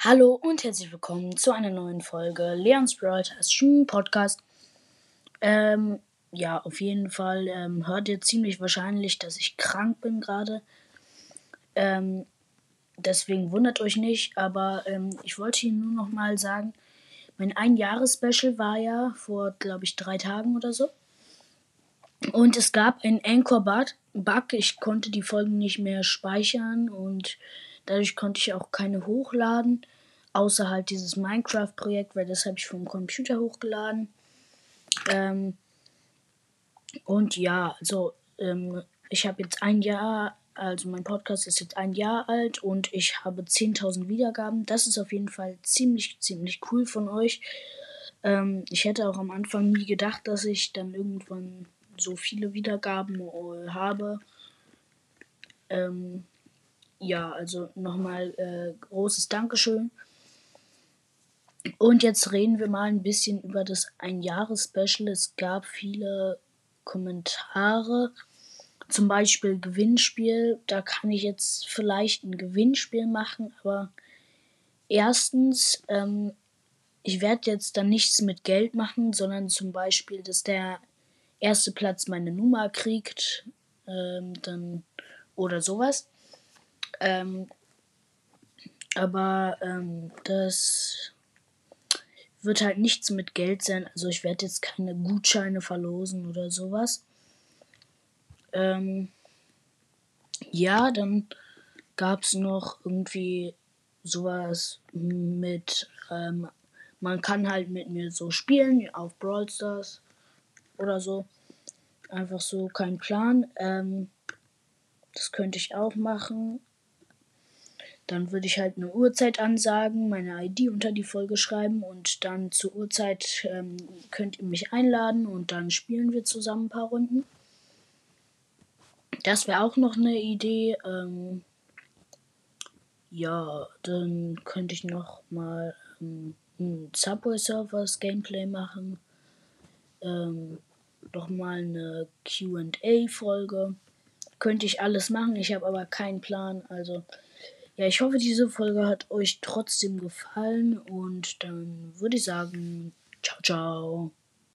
Hallo und herzlich willkommen zu einer neuen Folge Leons Broadcast Podcast. Ähm, ja, auf jeden Fall ähm, hört ihr ziemlich wahrscheinlich, dass ich krank bin gerade. Ähm, deswegen wundert euch nicht, aber ähm, ich wollte Ihnen nur noch mal sagen, mein Ein-Jahres-Special war ja vor, glaube ich, drei Tagen oder so. Und es gab ein Anchor-Bug. Ich konnte die Folgen nicht mehr speichern und Dadurch konnte ich auch keine hochladen, außer halt dieses Minecraft-Projekt, weil das habe ich vom Computer hochgeladen. Ähm, und ja, also ähm, ich habe jetzt ein Jahr, also mein Podcast ist jetzt ein Jahr alt und ich habe 10.000 Wiedergaben. Das ist auf jeden Fall ziemlich, ziemlich cool von euch. Ähm, ich hätte auch am Anfang nie gedacht, dass ich dann irgendwann so viele Wiedergaben äh, habe. Ähm, ja, also nochmal äh, großes Dankeschön. Und jetzt reden wir mal ein bisschen über das Ein-Jahres-Special. Es gab viele Kommentare, zum Beispiel Gewinnspiel. Da kann ich jetzt vielleicht ein Gewinnspiel machen, aber erstens, ähm, ich werde jetzt dann nichts mit Geld machen, sondern zum Beispiel, dass der erste Platz meine Nummer kriegt, ähm, dann oder sowas. Ähm, aber ähm, das wird halt nichts mit Geld sein. Also ich werde jetzt keine Gutscheine verlosen oder sowas. Ähm, ja, dann gab es noch irgendwie sowas mit, ähm, man kann halt mit mir so spielen auf Brawl Stars oder so. Einfach so, kein Plan. Ähm, das könnte ich auch machen. Dann würde ich halt eine Uhrzeit ansagen, meine ID unter die Folge schreiben und dann zur Uhrzeit ähm, könnt ihr mich einladen und dann spielen wir zusammen ein paar Runden. Das wäre auch noch eine Idee. Ähm, ja, dann könnte ich noch mal ähm, ein Subway Surfers Gameplay machen. Ähm, noch mal eine Q&A Folge. Könnte ich alles machen, ich habe aber keinen Plan, also ja, ich hoffe, diese Folge hat euch trotzdem gefallen und dann würde ich sagen, ciao, ciao.